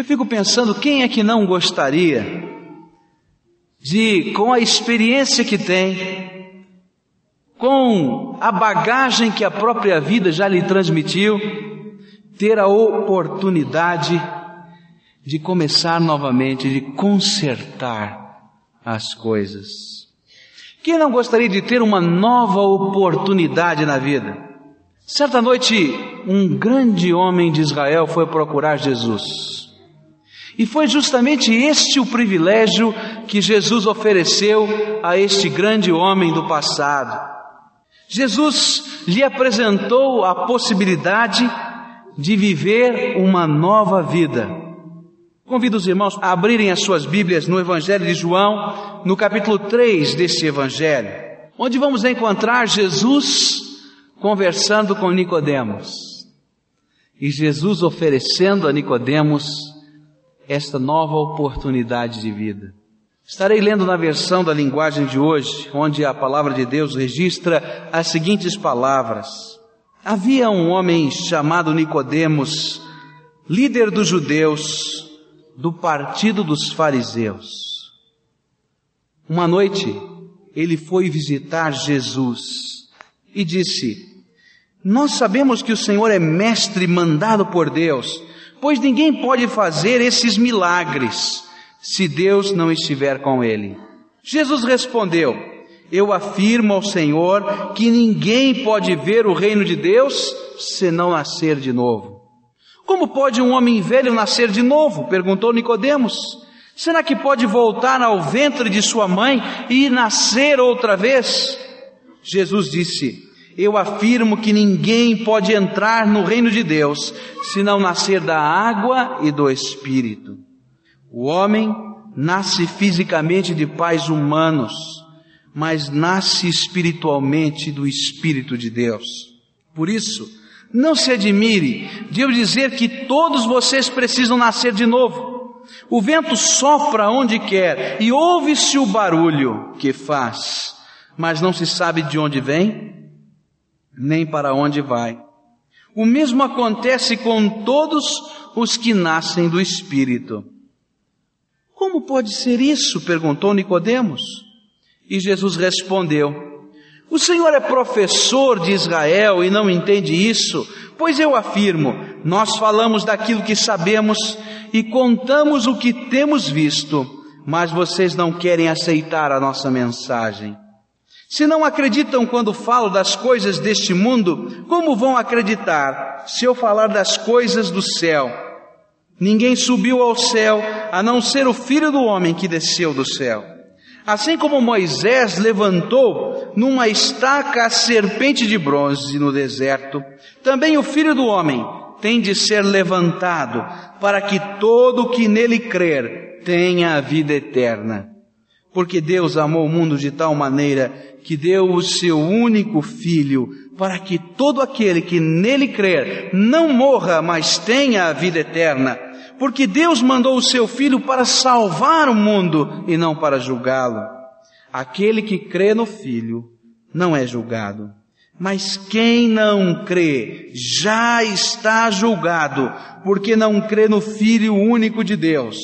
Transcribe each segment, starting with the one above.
Eu fico pensando, quem é que não gostaria de, com a experiência que tem, com a bagagem que a própria vida já lhe transmitiu, ter a oportunidade de começar novamente, de consertar as coisas. Quem não gostaria de ter uma nova oportunidade na vida? Certa noite, um grande homem de Israel foi procurar Jesus. E foi justamente este o privilégio que Jesus ofereceu a este grande homem do passado. Jesus lhe apresentou a possibilidade de viver uma nova vida. Convido os irmãos a abrirem as suas Bíblias no Evangelho de João, no capítulo 3 deste Evangelho, onde vamos encontrar Jesus conversando com Nicodemos. E Jesus oferecendo a Nicodemos esta nova oportunidade de vida. Estarei lendo na versão da linguagem de hoje, onde a palavra de Deus registra as seguintes palavras: Havia um homem chamado Nicodemos, líder dos judeus, do partido dos fariseus. Uma noite, ele foi visitar Jesus e disse: Nós sabemos que o Senhor é mestre mandado por Deus, pois ninguém pode fazer esses milagres se Deus não estiver com ele. Jesus respondeu: Eu afirmo ao Senhor que ninguém pode ver o reino de Deus se não nascer de novo. Como pode um homem velho nascer de novo? perguntou Nicodemos. Será que pode voltar ao ventre de sua mãe e nascer outra vez? Jesus disse: Eu afirmo que ninguém pode entrar no reino de Deus se não nascer da água e do espírito. O homem nasce fisicamente de pais humanos, mas nasce espiritualmente do espírito de Deus. Por isso, não se admire de eu dizer que todos vocês precisam nascer de novo. O vento sopra onde quer e ouve-se o barulho que faz, mas não se sabe de onde vem, nem para onde vai. O mesmo acontece com todos os que nascem do Espírito. Como pode ser isso? perguntou Nicodemos. E Jesus respondeu: o Senhor é professor de Israel e não entende isso? Pois eu afirmo, nós falamos daquilo que sabemos e contamos o que temos visto, mas vocês não querem aceitar a nossa mensagem. Se não acreditam quando falo das coisas deste mundo, como vão acreditar se eu falar das coisas do céu? Ninguém subiu ao céu a não ser o Filho do Homem que desceu do céu. Assim como Moisés levantou numa estaca a serpente de bronze no deserto, também o filho do homem tem de ser levantado para que todo que nele crer tenha a vida eterna. Porque Deus amou o mundo de tal maneira que deu o seu único filho para que todo aquele que nele crer não morra, mas tenha a vida eterna porque Deus mandou o seu Filho para salvar o mundo e não para julgá-lo. Aquele que crê no Filho não é julgado. Mas quem não crê já está julgado, porque não crê no Filho único de Deus.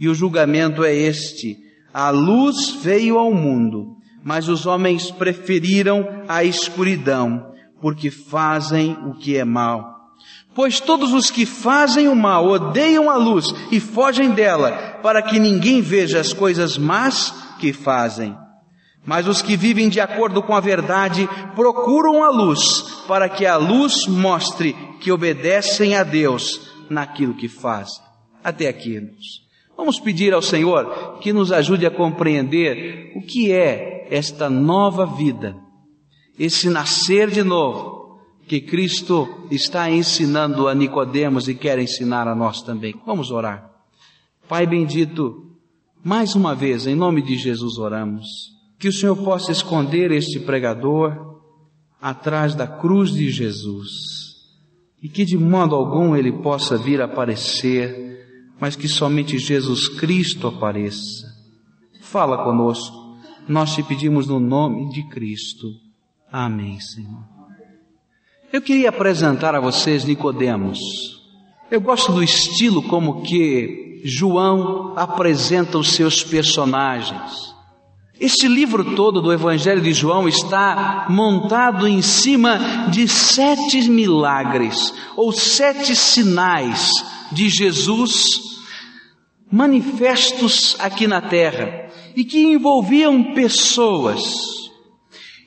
E o julgamento é este: a luz veio ao mundo, mas os homens preferiram a escuridão, porque fazem o que é mal. Pois todos os que fazem o mal odeiam a luz e fogem dela, para que ninguém veja as coisas más que fazem. Mas os que vivem de acordo com a verdade procuram a luz, para que a luz mostre que obedecem a Deus naquilo que fazem. Até aqui. Vamos pedir ao Senhor que nos ajude a compreender o que é esta nova vida, esse nascer de novo, que Cristo está ensinando a Nicodemos e quer ensinar a nós também. Vamos orar. Pai bendito, mais uma vez, em nome de Jesus oramos, que o Senhor possa esconder este pregador atrás da cruz de Jesus e que de modo algum ele possa vir aparecer, mas que somente Jesus Cristo apareça. Fala conosco, nós te pedimos no nome de Cristo. Amém, Senhor. Eu queria apresentar a vocês Nicodemos. Eu gosto do estilo como que João apresenta os seus personagens. Este livro todo do Evangelho de João está montado em cima de sete milagres ou sete sinais de Jesus manifestos aqui na terra e que envolviam pessoas.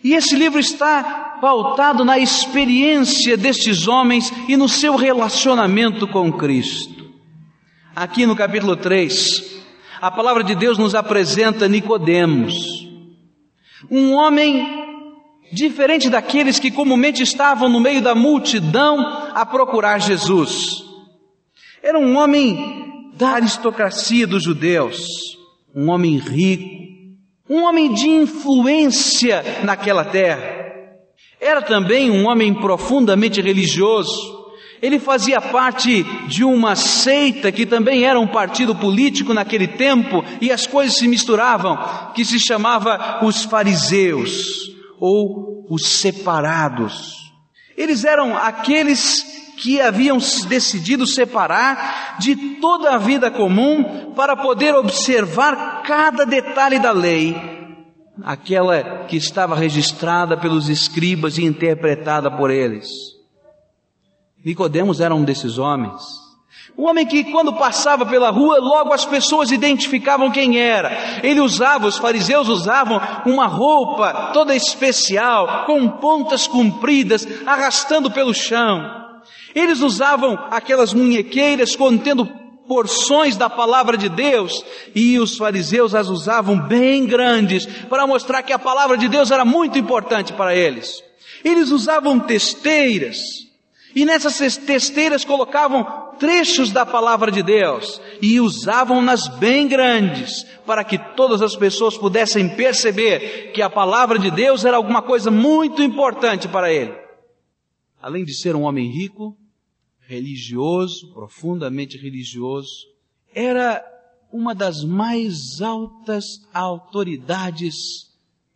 E esse livro está pautado na experiência destes homens e no seu relacionamento com Cristo. Aqui no capítulo 3, a palavra de Deus nos apresenta Nicodemos, um homem diferente daqueles que comumente estavam no meio da multidão a procurar Jesus. Era um homem da aristocracia dos judeus, um homem rico, um homem de influência naquela terra. Era também um homem profundamente religioso, ele fazia parte de uma seita que também era um partido político naquele tempo e as coisas se misturavam, que se chamava os fariseus ou os separados. Eles eram aqueles que haviam decidido separar de toda a vida comum para poder observar cada detalhe da lei, aquela que estava registrada pelos escribas e interpretada por eles. Nicodemos era um desses homens. Um homem que quando passava pela rua, logo as pessoas identificavam quem era. Ele usava, os fariseus usavam uma roupa toda especial, com pontas compridas, arrastando pelo chão. Eles usavam aquelas munhequeiras contendo porções da palavra de Deus, e os fariseus as usavam bem grandes, para mostrar que a palavra de Deus era muito importante para eles. Eles usavam testeiras, e nessas testeiras colocavam trechos da palavra de Deus e usavam-nas bem grandes para que todas as pessoas pudessem perceber que a palavra de Deus era alguma coisa muito importante para ele. Além de ser um homem rico, religioso, profundamente religioso, era uma das mais altas autoridades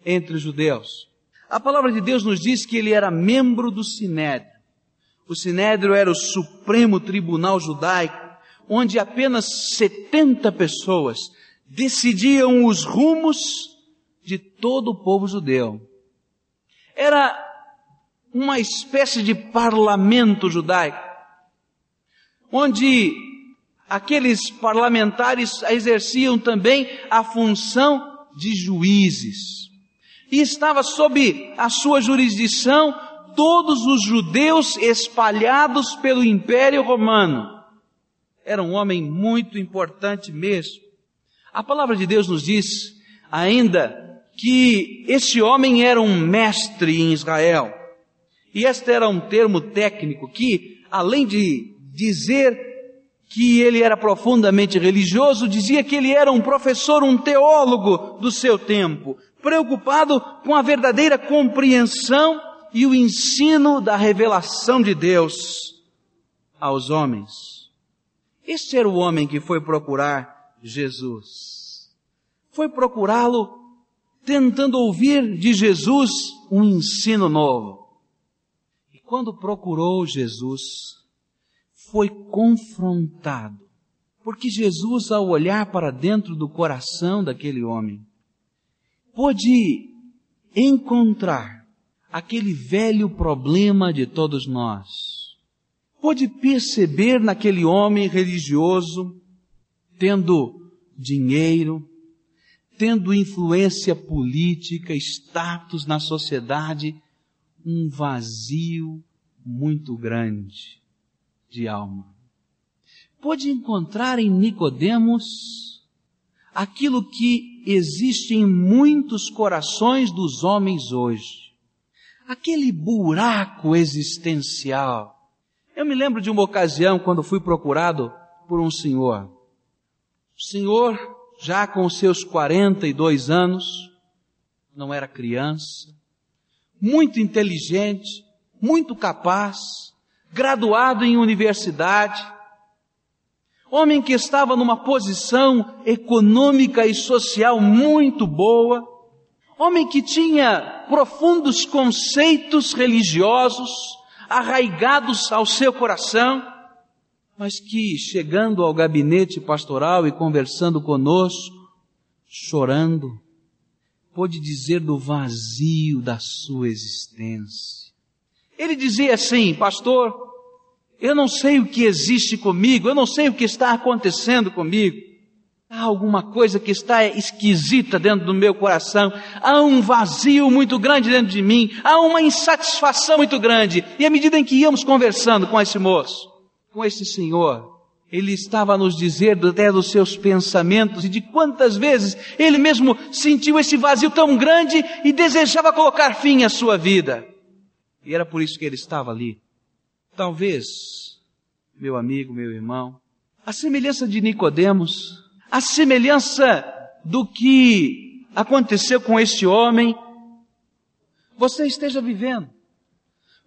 entre os judeus. A palavra de Deus nos diz que ele era membro do Sinédrio. O Sinédrio era o supremo tribunal judaico, onde apenas 70 pessoas decidiam os rumos de todo o povo judeu. Era uma espécie de parlamento judaico, onde aqueles parlamentares exerciam também a função de juízes. E estava sob a sua jurisdição todos os judeus espalhados pelo Império Romano. Era um homem muito importante mesmo. A palavra de Deus nos diz ainda que esse homem era um mestre em Israel. E este era um termo técnico que, além de dizer que ele era profundamente religioso, dizia que ele era um professor, um teólogo do seu tempo, preocupado com a verdadeira compreensão e o ensino da revelação de Deus aos homens. Este era o homem que foi procurar Jesus. Foi procurá-lo tentando ouvir de Jesus um ensino novo. E quando procurou Jesus, foi confrontado. Porque Jesus, ao olhar para dentro do coração daquele homem, pôde encontrar aquele velho problema de todos nós. Pôde perceber naquele homem religioso, tendo dinheiro, tendo influência política, status na sociedade, um vazio muito grande de alma. Pôde encontrar em Nicodemos aquilo que existe em muitos corações dos homens hoje aquele buraco existencial. Eu me lembro de uma ocasião quando fui procurado por um senhor. O senhor, já com seus 42 anos, não era criança, muito inteligente, muito capaz, graduado em universidade, homem que estava numa posição econômica e social muito boa, homem que tinha profundos conceitos religiosos arraigados ao seu coração, mas que chegando ao gabinete pastoral e conversando conosco, chorando, pôde dizer do vazio da sua existência. Ele dizia assim, pastor, eu não sei o que existe comigo, eu não sei o que está acontecendo comigo. Há alguma coisa que está esquisita dentro do meu coração. Há um vazio muito grande dentro de mim. Há uma insatisfação muito grande. E à medida em que íamos conversando com esse moço, com esse senhor, ele estava a nos dizer até dos seus pensamentos e de quantas vezes ele mesmo sentiu esse vazio tão grande e desejava colocar fim à sua vida. E era por isso que ele estava ali. Talvez, meu amigo, meu irmão, a semelhança de Nicodemos, a semelhança do que aconteceu com este homem, você esteja vivendo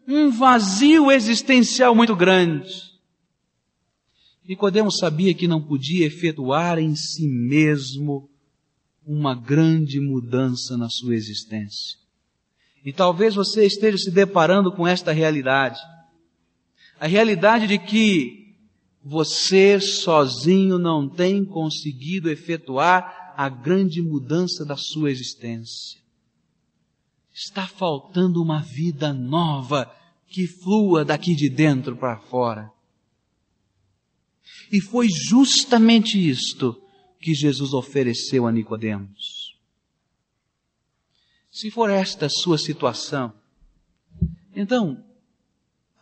um vazio existencial muito grande. Nicodemos sabia que não podia efetuar em si mesmo uma grande mudança na sua existência. E talvez você esteja se deparando com esta realidade. A realidade de que você sozinho não tem conseguido efetuar a grande mudança da sua existência. Está faltando uma vida nova que flua daqui de dentro para fora. E foi justamente isto que Jesus ofereceu a Nicodemos. Se for esta a sua situação, então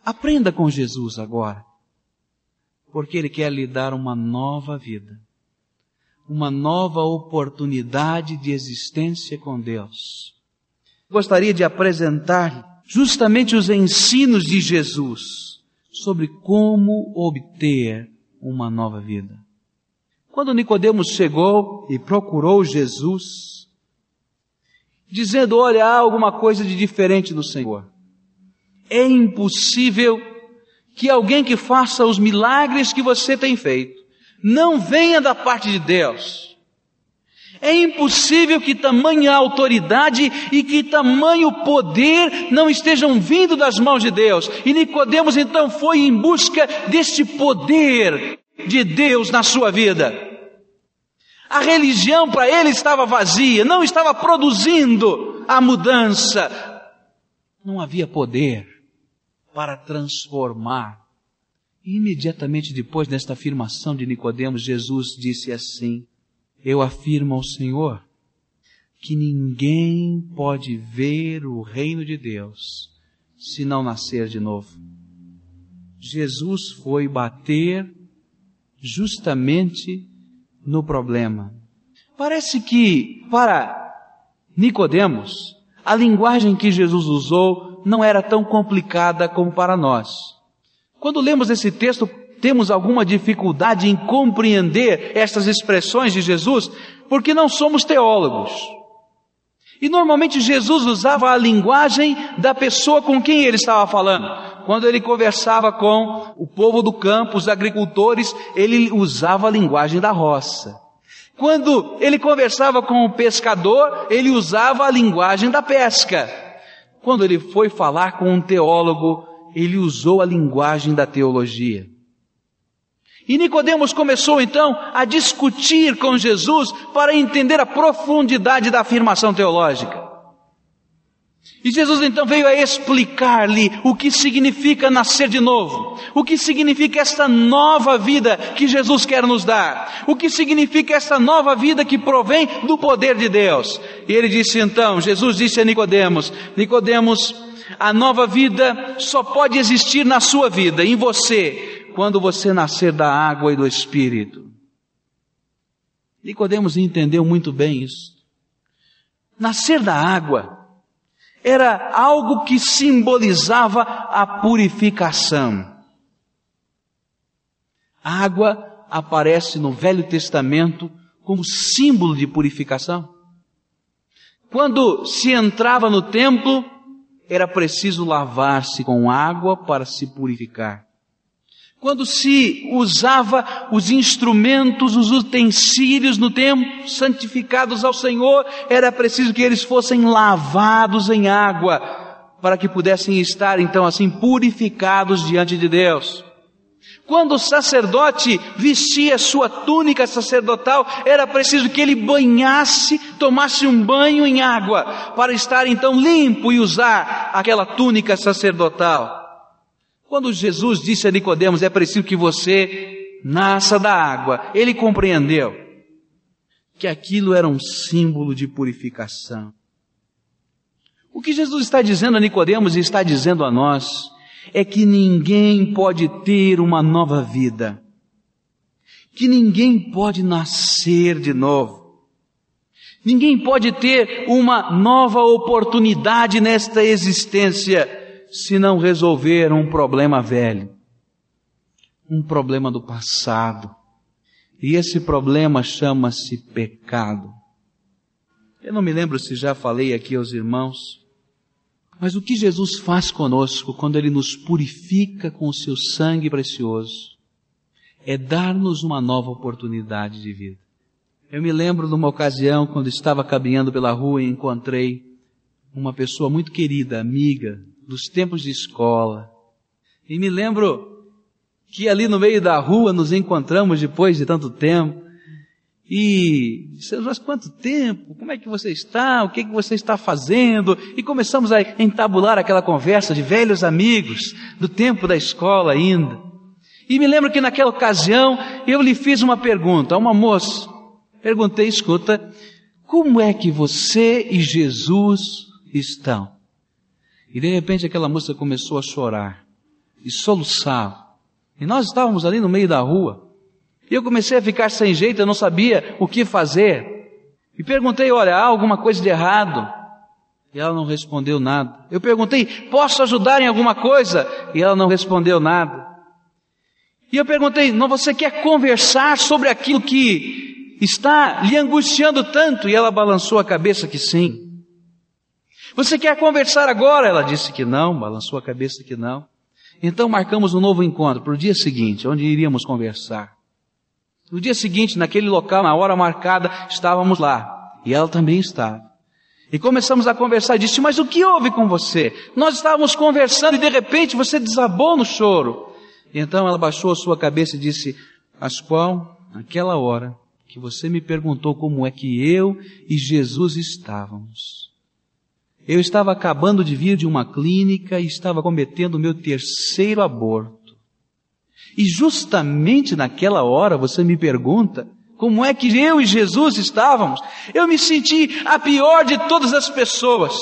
aprenda com Jesus agora porque Ele quer lhe dar uma nova vida, uma nova oportunidade de existência com Deus. Gostaria de apresentar justamente os ensinos de Jesus sobre como obter uma nova vida. Quando Nicodemos chegou e procurou Jesus, dizendo: Olha, há alguma coisa de diferente no Senhor. É impossível que alguém que faça os milagres que você tem feito não venha da parte de Deus. É impossível que tamanha autoridade e que tamanho poder não estejam vindo das mãos de Deus. E Nicodemos então foi em busca deste poder de Deus na sua vida. A religião para ele estava vazia, não estava produzindo a mudança. Não havia poder para transformar. E imediatamente depois desta afirmação de Nicodemos, Jesus disse assim: Eu afirmo ao Senhor que ninguém pode ver o reino de Deus se não nascer de novo. Jesus foi bater justamente no problema. Parece que para Nicodemos, a linguagem que Jesus usou não era tão complicada como para nós. Quando lemos esse texto, temos alguma dificuldade em compreender estas expressões de Jesus, porque não somos teólogos. E normalmente Jesus usava a linguagem da pessoa com quem ele estava falando. Quando ele conversava com o povo do campo, os agricultores, ele usava a linguagem da roça. Quando ele conversava com o pescador, ele usava a linguagem da pesca. Quando ele foi falar com um teólogo, ele usou a linguagem da teologia. E Nicodemos começou então a discutir com Jesus para entender a profundidade da afirmação teológica. E Jesus então veio a explicar-lhe o que significa nascer de novo, o que significa esta nova vida que Jesus quer nos dar, o que significa esta nova vida que provém do poder de Deus. E ele disse então, Jesus disse a Nicodemos, Nicodemos, a nova vida só pode existir na sua vida, em você, quando você nascer da água e do Espírito. Nicodemos entendeu muito bem isso. Nascer da água era algo que simbolizava a purificação. A água aparece no Velho Testamento como símbolo de purificação. Quando se entrava no templo, era preciso lavar-se com água para se purificar. Quando se usava os instrumentos, os utensílios no templo, santificados ao Senhor, era preciso que eles fossem lavados em água, para que pudessem estar então assim purificados diante de Deus. Quando o sacerdote vestia sua túnica sacerdotal, era preciso que ele banhasse, tomasse um banho em água, para estar então limpo e usar aquela túnica sacerdotal. Quando Jesus disse a Nicodemos, é preciso que você nasça da água, ele compreendeu que aquilo era um símbolo de purificação. O que Jesus está dizendo a Nicodemos e está dizendo a nós é que ninguém pode ter uma nova vida. Que ninguém pode nascer de novo. Ninguém pode ter uma nova oportunidade nesta existência se não resolver um problema velho. Um problema do passado. E esse problema chama-se pecado. Eu não me lembro se já falei aqui aos irmãos, mas o que Jesus faz conosco quando Ele nos purifica com o seu sangue precioso é dar-nos uma nova oportunidade de vida. Eu me lembro de uma ocasião quando estava caminhando pela rua e encontrei uma pessoa muito querida, amiga, dos tempos de escola. E me lembro que ali no meio da rua nos encontramos depois de tanto tempo. E dissemos, mas quanto tempo? Como é que você está? O que, é que você está fazendo? E começamos a entabular aquela conversa de velhos amigos, do tempo da escola ainda. E me lembro que naquela ocasião eu lhe fiz uma pergunta a uma moça. Perguntei, escuta, como é que você e Jesus estão? E de repente aquela moça começou a chorar e soluçar. E nós estávamos ali no meio da rua. E eu comecei a ficar sem jeito, eu não sabia o que fazer. E perguntei, olha, há alguma coisa de errado? E ela não respondeu nada. Eu perguntei, posso ajudar em alguma coisa? E ela não respondeu nada. E eu perguntei, não, você quer conversar sobre aquilo que está lhe angustiando tanto? E ela balançou a cabeça que sim. Você quer conversar agora? Ela disse que não, balançou a cabeça que não. Então marcamos um novo encontro para o dia seguinte, onde iríamos conversar. No dia seguinte, naquele local, na hora marcada, estávamos lá. E ela também estava. E começamos a conversar disse, mas o que houve com você? Nós estávamos conversando e de repente você desabou no choro. E então ela baixou a sua cabeça e disse, Pascoal, naquela hora que você me perguntou como é que eu e Jesus estávamos. Eu estava acabando de vir de uma clínica e estava cometendo o meu terceiro aborto. E justamente naquela hora você me pergunta, como é que eu e Jesus estávamos? Eu me senti a pior de todas as pessoas,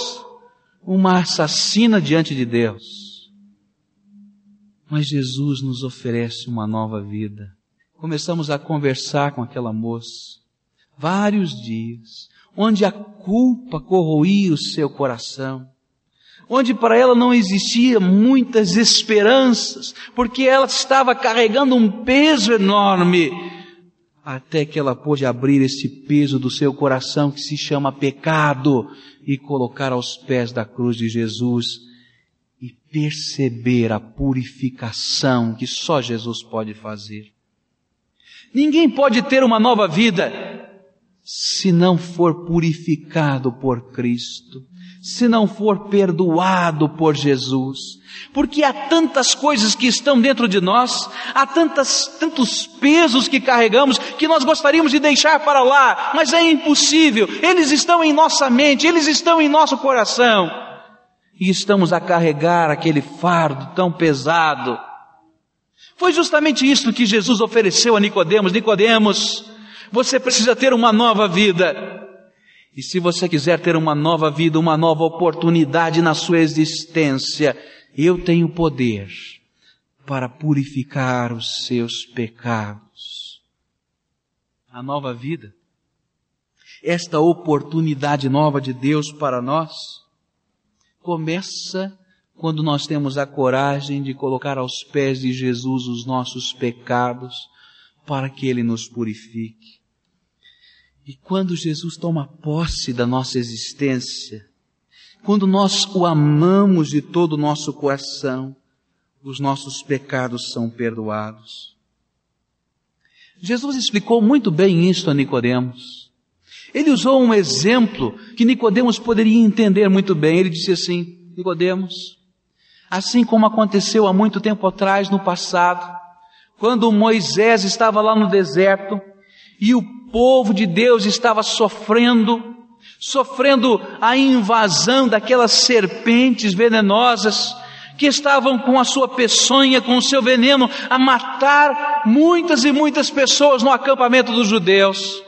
uma assassina diante de Deus. Mas Jesus nos oferece uma nova vida. Começamos a conversar com aquela moça, vários dias, onde a culpa corroía o seu coração onde para ela não existia muitas esperanças, porque ela estava carregando um peso enorme, até que ela pôde abrir esse peso do seu coração que se chama pecado e colocar aos pés da cruz de Jesus e perceber a purificação que só Jesus pode fazer. Ninguém pode ter uma nova vida se não for purificado por Cristo se não for perdoado por Jesus. Porque há tantas coisas que estão dentro de nós, há tantas, tantos pesos que carregamos que nós gostaríamos de deixar para lá, mas é impossível. Eles estão em nossa mente, eles estão em nosso coração. E estamos a carregar aquele fardo tão pesado. Foi justamente isso que Jesus ofereceu a Nicodemos. Nicodemos, você precisa ter uma nova vida. E se você quiser ter uma nova vida, uma nova oportunidade na sua existência, eu tenho poder para purificar os seus pecados. A nova vida, esta oportunidade nova de Deus para nós, começa quando nós temos a coragem de colocar aos pés de Jesus os nossos pecados para que Ele nos purifique. E quando Jesus toma posse da nossa existência, quando nós o amamos de todo o nosso coração, os nossos pecados são perdoados. Jesus explicou muito bem isto a Nicodemos. Ele usou um exemplo que Nicodemos poderia entender muito bem. Ele disse assim: Nicodemos, assim como aconteceu há muito tempo atrás, no passado, quando Moisés estava lá no deserto e o povo de Deus estava sofrendo, sofrendo a invasão daquelas serpentes venenosas que estavam com a sua peçonha, com o seu veneno, a matar muitas e muitas pessoas no acampamento dos judeus.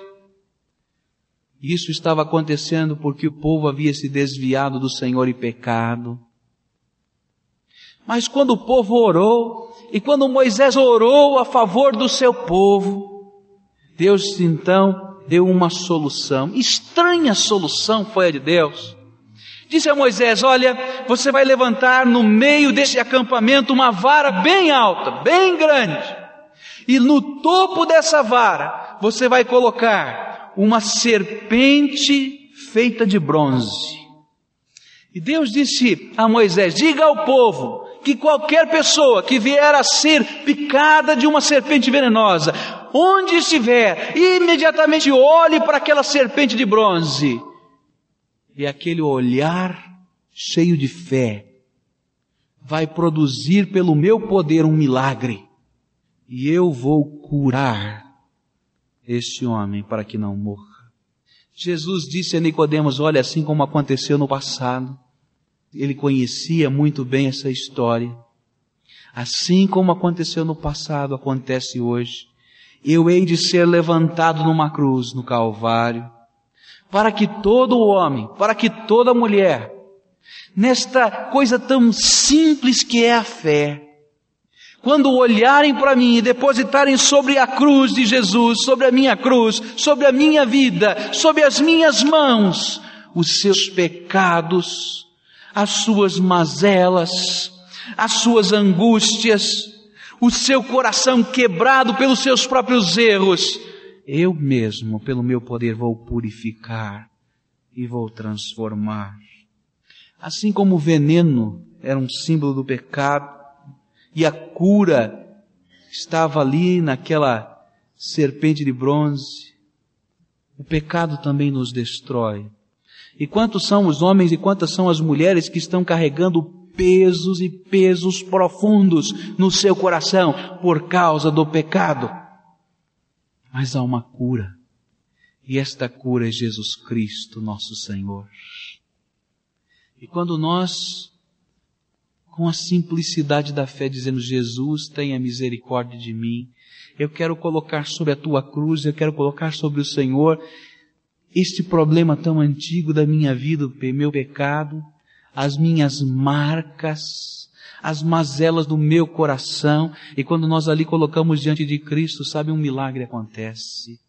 Isso estava acontecendo porque o povo havia se desviado do Senhor e pecado. Mas quando o povo orou, e quando Moisés orou a favor do seu povo, Deus então deu uma solução. Estranha solução foi a de Deus. Disse a Moisés: Olha, você vai levantar no meio desse acampamento uma vara bem alta, bem grande. E no topo dessa vara você vai colocar uma serpente feita de bronze. E Deus disse a Moisés: Diga ao povo que qualquer pessoa que vier a ser picada de uma serpente venenosa, onde estiver, imediatamente olhe para aquela serpente de bronze. E aquele olhar cheio de fé vai produzir pelo meu poder um milagre. E eu vou curar este homem para que não morra. Jesus disse a Nicodemos, olha, assim como aconteceu no passado, ele conhecia muito bem essa história. Assim como aconteceu no passado, acontece hoje. Eu hei de ser levantado numa cruz no Calvário, para que todo homem, para que toda mulher, nesta coisa tão simples que é a fé, quando olharem para mim e depositarem sobre a cruz de Jesus, sobre a minha cruz, sobre a minha vida, sobre as minhas mãos, os seus pecados, as suas mazelas, as suas angústias, o seu coração quebrado pelos seus próprios erros, eu mesmo, pelo meu poder, vou purificar e vou transformar. Assim como o veneno era um símbolo do pecado e a cura estava ali naquela serpente de bronze, o pecado também nos destrói. E quantos são os homens e quantas são as mulheres que estão carregando pesos e pesos profundos no seu coração por causa do pecado. Mas há uma cura. E esta cura é Jesus Cristo, nosso Senhor. E quando nós, com a simplicidade da fé, dizemos, Jesus, tenha misericórdia de mim, eu quero colocar sobre a tua cruz, eu quero colocar sobre o Senhor este problema tão antigo da minha vida, meu pecado, as minhas marcas, as mazelas do meu coração, e quando nós ali colocamos diante de Cristo, sabe, um milagre acontece.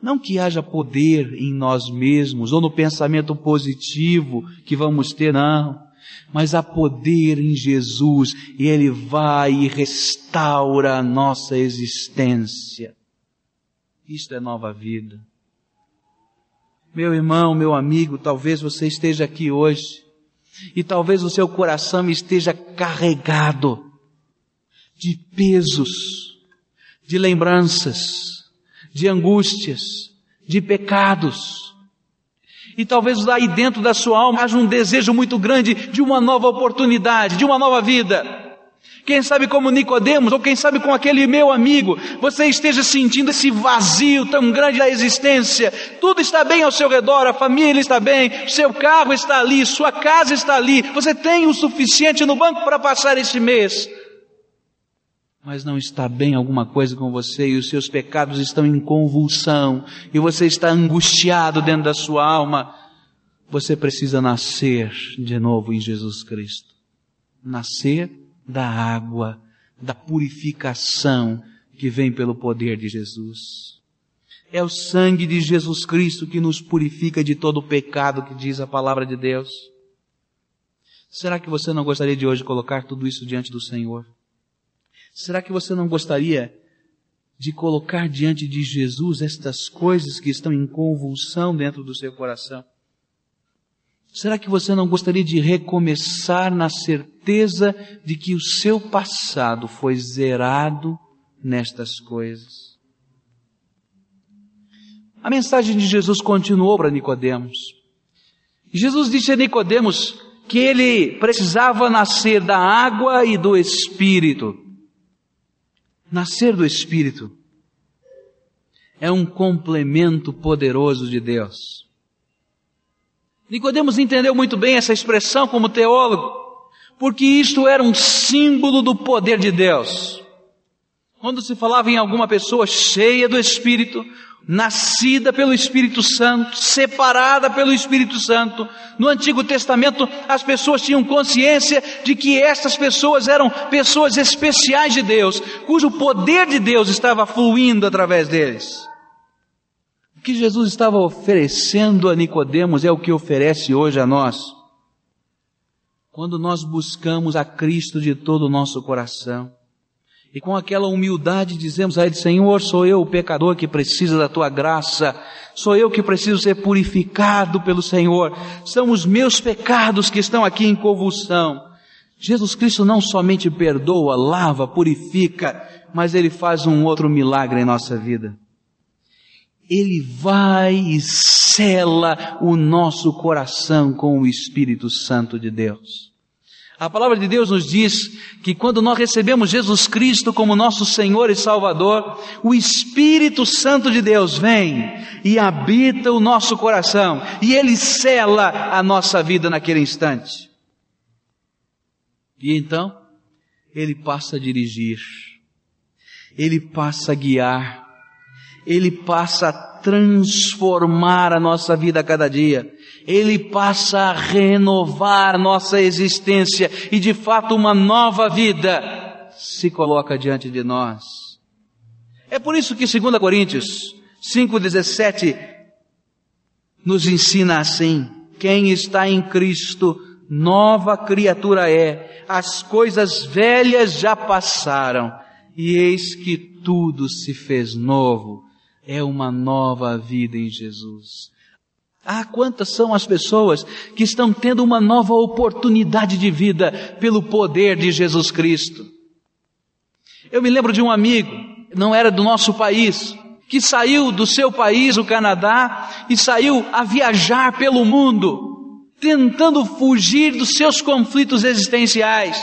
Não que haja poder em nós mesmos, ou no pensamento positivo que vamos ter, não. Mas há poder em Jesus, e Ele vai e restaura a nossa existência. Isto é nova vida. Meu irmão, meu amigo, talvez você esteja aqui hoje e talvez o seu coração esteja carregado de pesos, de lembranças, de angústias, de pecados. E talvez aí dentro da sua alma haja um desejo muito grande de uma nova oportunidade, de uma nova vida. Quem sabe como Nicodemos, ou quem sabe com aquele meu amigo, você esteja sentindo esse vazio tão grande da existência. Tudo está bem ao seu redor, a família está bem, seu carro está ali, sua casa está ali, você tem o suficiente no banco para passar esse mês. Mas não está bem alguma coisa com você e os seus pecados estão em convulsão e você está angustiado dentro da sua alma. Você precisa nascer de novo em Jesus Cristo. Nascer da água, da purificação que vem pelo poder de Jesus. É o sangue de Jesus Cristo que nos purifica de todo o pecado que diz a palavra de Deus. Será que você não gostaria de hoje colocar tudo isso diante do Senhor? Será que você não gostaria de colocar diante de Jesus estas coisas que estão em convulsão dentro do seu coração? Será que você não gostaria de recomeçar na certeza de que o seu passado foi zerado nestas coisas? A mensagem de Jesus continuou para Nicodemos. Jesus disse a Nicodemos que ele precisava nascer da água e do espírito. Nascer do Espírito é um complemento poderoso de Deus. Nicodemos entendeu muito bem essa expressão como teólogo, porque isto era um símbolo do poder de Deus. Quando se falava em alguma pessoa cheia do Espírito, nascida pelo Espírito Santo, separada pelo Espírito Santo. No Antigo Testamento, as pessoas tinham consciência de que essas pessoas eram pessoas especiais de Deus, cujo poder de Deus estava fluindo através deles. Que Jesus estava oferecendo a Nicodemos é o que oferece hoje a nós. Quando nós buscamos a Cristo de todo o nosso coração, e com aquela humildade dizemos a Ele, Senhor, sou eu o pecador que precisa da Tua graça, sou eu que preciso ser purificado pelo Senhor, são os meus pecados que estão aqui em convulsão. Jesus Cristo não somente perdoa, lava, purifica, mas Ele faz um outro milagre em nossa vida. Ele vai e sela o nosso coração com o Espírito Santo de Deus. A palavra de Deus nos diz que quando nós recebemos Jesus Cristo como nosso Senhor e Salvador, o Espírito Santo de Deus vem e habita o nosso coração e ele cela a nossa vida naquele instante. E então, ele passa a dirigir, ele passa a guiar, ele passa a transformar a nossa vida a cada dia. Ele passa a renovar nossa existência e de fato uma nova vida se coloca diante de nós. É por isso que 2 Coríntios 5,17 nos ensina assim: quem está em Cristo, nova criatura é, as coisas velhas já passaram, e eis que tudo se fez novo. É uma nova vida em Jesus. Ah, quantas são as pessoas que estão tendo uma nova oportunidade de vida pelo poder de Jesus Cristo. Eu me lembro de um amigo, não era do nosso país, que saiu do seu país, o Canadá, e saiu a viajar pelo mundo, tentando fugir dos seus conflitos existenciais.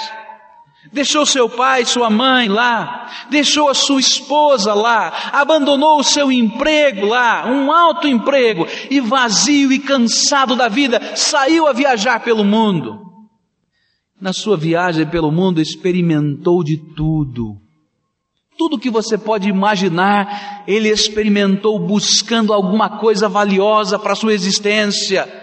Deixou seu pai, sua mãe lá, deixou a sua esposa lá, abandonou o seu emprego lá, um alto emprego, e vazio e cansado da vida, saiu a viajar pelo mundo. Na sua viagem pelo mundo experimentou de tudo. Tudo que você pode imaginar, ele experimentou buscando alguma coisa valiosa para a sua existência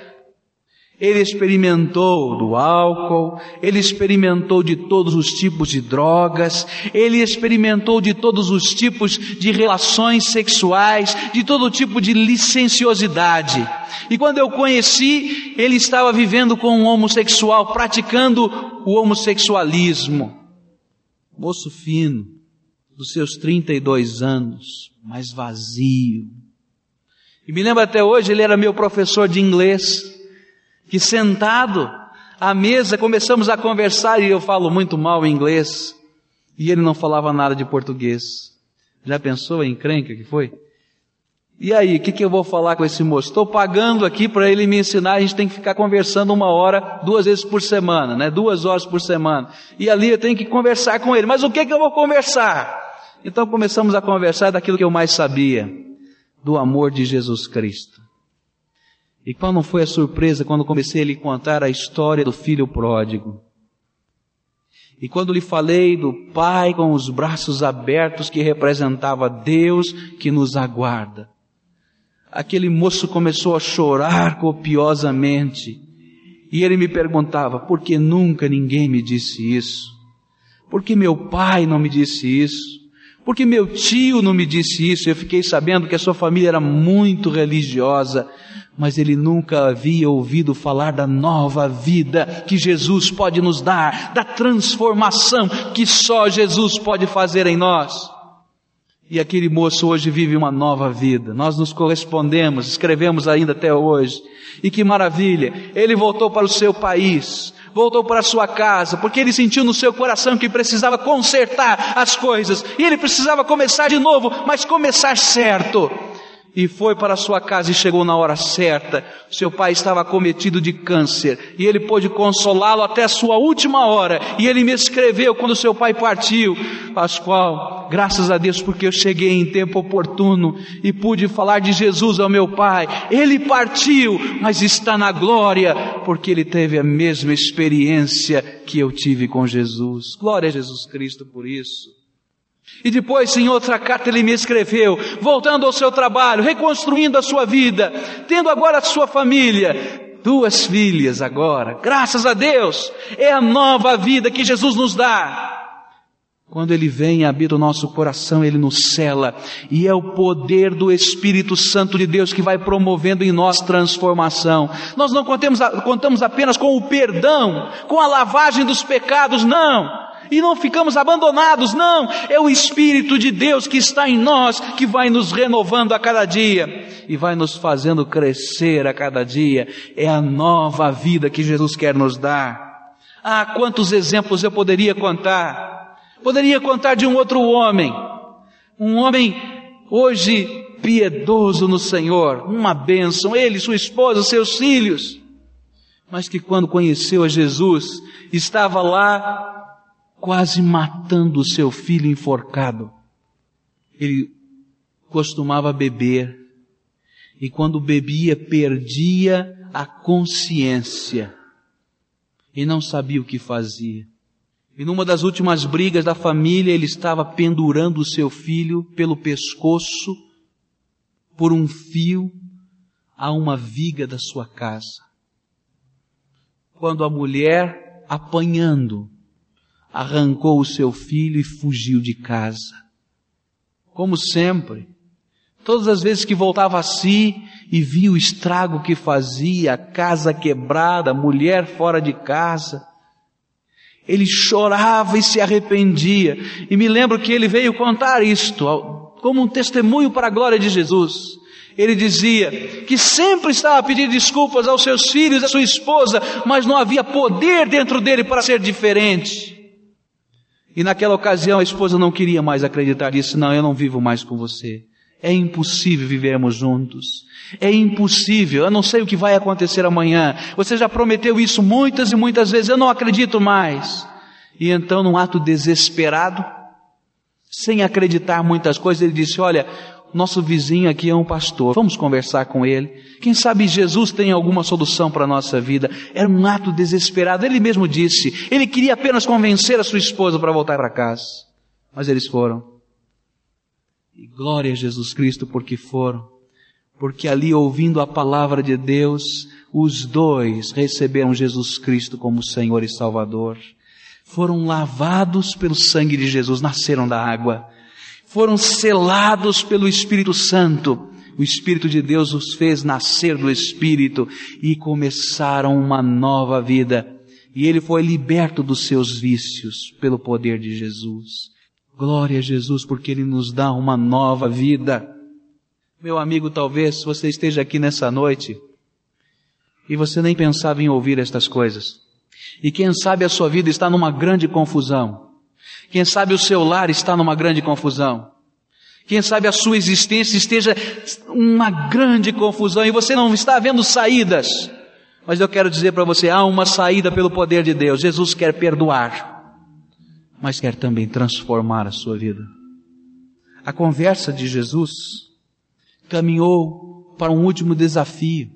ele experimentou do álcool, ele experimentou de todos os tipos de drogas, ele experimentou de todos os tipos de relações sexuais, de todo tipo de licenciosidade. E quando eu conheci, ele estava vivendo com um homossexual, praticando o homossexualismo. Moço fino, dos seus 32 anos, mas vazio. E me lembro até hoje, ele era meu professor de inglês que sentado à mesa começamos a conversar e eu falo muito mal inglês e ele não falava nada de português. Já pensou em encrenca que foi? E aí, o que, que eu vou falar com esse moço? Estou pagando aqui para ele me ensinar, a gente tem que ficar conversando uma hora, duas vezes por semana, né? Duas horas por semana. E ali eu tenho que conversar com ele. Mas o que, que eu vou conversar? Então começamos a conversar daquilo que eu mais sabia, do amor de Jesus Cristo. E qual não foi a surpresa quando comecei a lhe contar a história do filho pródigo? E quando lhe falei do pai com os braços abertos que representava Deus que nos aguarda, aquele moço começou a chorar copiosamente. E ele me perguntava, por que nunca ninguém me disse isso? Por que meu pai não me disse isso? Por que meu tio não me disse isso? Eu fiquei sabendo que a sua família era muito religiosa, mas ele nunca havia ouvido falar da nova vida que Jesus pode nos dar, da transformação que só Jesus pode fazer em nós. E aquele moço hoje vive uma nova vida. Nós nos correspondemos, escrevemos ainda até hoje. E que maravilha! Ele voltou para o seu país, voltou para sua casa, porque ele sentiu no seu coração que precisava consertar as coisas. E ele precisava começar de novo, mas começar certo. e foi para sua casa e chegou na hora certa. Seu pai estava cometido de câncer e ele pôde consolá-lo até a sua última hora. E ele me escreveu quando seu pai partiu, Pascoal, graças a Deus porque eu cheguei em tempo oportuno e pude falar de Jesus ao meu pai. Ele partiu, mas está na glória porque ele teve a mesma experiência que eu tive com Jesus. Glória a Jesus Cristo por isso. E depois, em outra carta, ele me escreveu, voltando ao seu trabalho, reconstruindo a sua vida, tendo agora a sua família, duas filhas agora, graças a Deus, é a nova vida que Jesus nos dá. Quando Ele vem e habita o nosso coração, Ele nos cela, e é o poder do Espírito Santo de Deus que vai promovendo em nós transformação. Nós não contamos, contamos apenas com o perdão, com a lavagem dos pecados, não e não ficamos abandonados, não. É o Espírito de Deus que está em nós que vai nos renovando a cada dia e vai nos fazendo crescer a cada dia. É a nova vida que Jesus quer nos dar. Ah, quantos exemplos eu poderia contar. Poderia contar de um outro homem, um homem hoje piedoso no Senhor, uma bênção, ele, sua esposa, seus filhos, mas que quando conheceu a Jesus, estava lá quase matando o seu filho enforcado. Ele costumava beber. E quando bebia perdia a consciência. E não sabia o que fazia. E numa das últimas brigas da família, ele estava pendurando o seu filho pelo pescoço por um fio a uma viga da sua casa. Quando a mulher, apanhando, arrancou o seu filho e fugiu de casa. Como sempre, todas as vezes que voltava a si e via o estrago que fazia, a casa quebrada, a mulher fora de casa, ele chorava e se arrependia. E me lembro que ele veio contar isto como um testemunho para a glória de Jesus. Ele dizia que sempre estava pedir desculpas aos seus filhos, à sua esposa, mas não havia poder dentro dele para ser diferente. E naquela ocasião a esposa não queria mais acreditar disse, não, eu não vivo mais com você. É impossível vivermos juntos. É impossível. Eu não sei o que vai acontecer amanhã. Você já prometeu isso muitas e muitas vezes. Eu não acredito mais. E então, num ato desesperado, sem acreditar muitas coisas, ele disse, olha, nosso vizinho aqui é um pastor, vamos conversar com ele. Quem sabe Jesus tem alguma solução para a nossa vida. Era um ato desesperado, ele mesmo disse. Ele queria apenas convencer a sua esposa para voltar para casa. Mas eles foram. E glória a Jesus Cristo porque foram. Porque ali, ouvindo a palavra de Deus, os dois receberam Jesus Cristo como Senhor e Salvador. Foram lavados pelo sangue de Jesus, nasceram da água foram selados pelo Espírito Santo. O Espírito de Deus os fez nascer do Espírito e começaram uma nova vida. E ele foi liberto dos seus vícios pelo poder de Jesus. Glória a Jesus porque ele nos dá uma nova vida. Meu amigo, talvez você esteja aqui nessa noite e você nem pensava em ouvir estas coisas. E quem sabe a sua vida está numa grande confusão. Quem sabe o seu lar está numa grande confusão. Quem sabe a sua existência esteja uma grande confusão e você não está vendo saídas. Mas eu quero dizer para você, há uma saída pelo poder de Deus. Jesus quer perdoar, mas quer também transformar a sua vida. A conversa de Jesus caminhou para um último desafio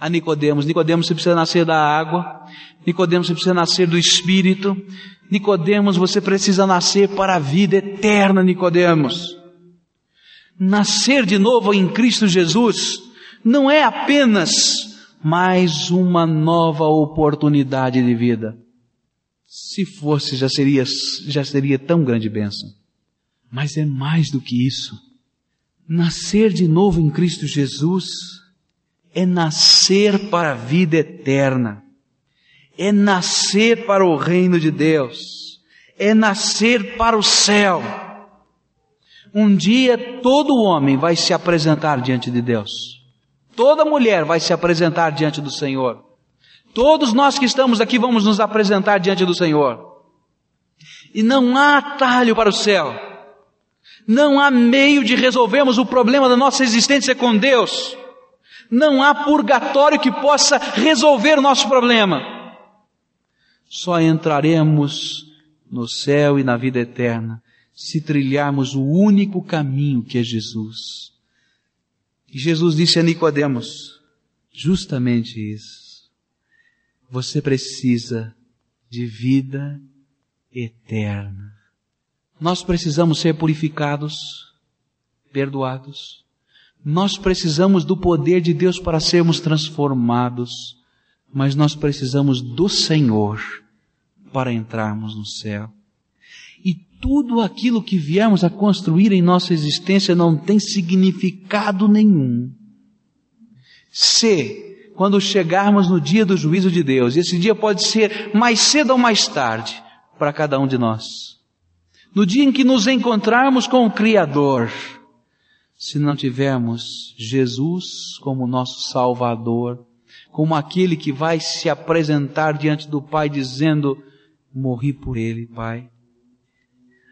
a Nicodemos. Nicodemos, você precisa nascer da água. Nicodemos, você precisa nascer do Espírito. Nicodemos, você precisa nascer para a vida eterna, Nicodemos. Nascer de novo em Cristo Jesus não é apenas mais uma nova oportunidade de vida. Se fosse, já seria, já seria tão grande bênção. Mas é mais do que isso. Nascer de novo em Cristo Jesus é nascer para a vida eterna é nascer para o reino de Deus, é nascer para o céu. Um dia todo homem vai se apresentar diante de Deus. Toda mulher vai se apresentar diante do Senhor. Todos nós que estamos aqui vamos nos apresentar diante do Senhor. E não há atalho para o céu. Não há meio de resolvermos o problema da nossa existência com Deus. Não há purgatório que possa resolver o nosso problema. Só entraremos no céu e na vida eterna se trilharmos o único caminho que é Jesus. E Jesus disse a Nicodemos justamente isso. Você precisa de vida eterna. Nós precisamos ser purificados, perdoados. Nós precisamos do poder de Deus para sermos transformados, mas nós precisamos do Senhor para entrarmos no céu. E tudo aquilo que viemos a construir em nossa existência não tem significado nenhum. Se, quando chegarmos no dia do juízo de Deus, esse dia pode ser mais cedo ou mais tarde para cada um de nós, no dia em que nos encontrarmos com o Criador, se não tivermos Jesus como nosso Salvador, como aquele que vai se apresentar diante do Pai dizendo, morri por Ele, Pai.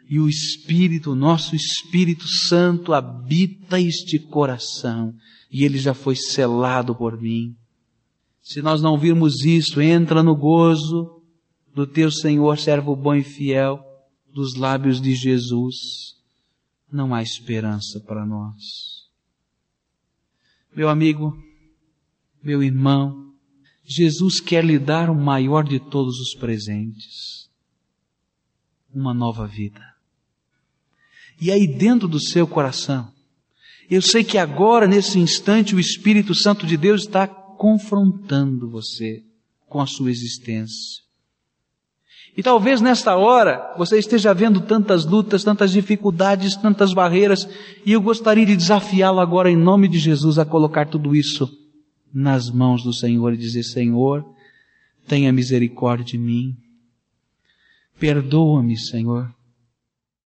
E o Espírito, nosso Espírito Santo habita este coração, e ele já foi selado por mim. Se nós não virmos isso, entra no gozo do teu Senhor, servo bom e fiel, dos lábios de Jesus, não há esperança para nós. Meu amigo, meu irmão, Jesus quer lhe dar o maior de todos os presentes. Uma nova vida. E aí dentro do seu coração, eu sei que agora, nesse instante, o Espírito Santo de Deus está confrontando você com a sua existência. E talvez nesta hora você esteja vendo tantas lutas, tantas dificuldades, tantas barreiras, e eu gostaria de desafiá-lo agora em nome de Jesus a colocar tudo isso nas mãos do Senhor e dizer: Senhor, tenha misericórdia de mim. Perdoa-me, Senhor.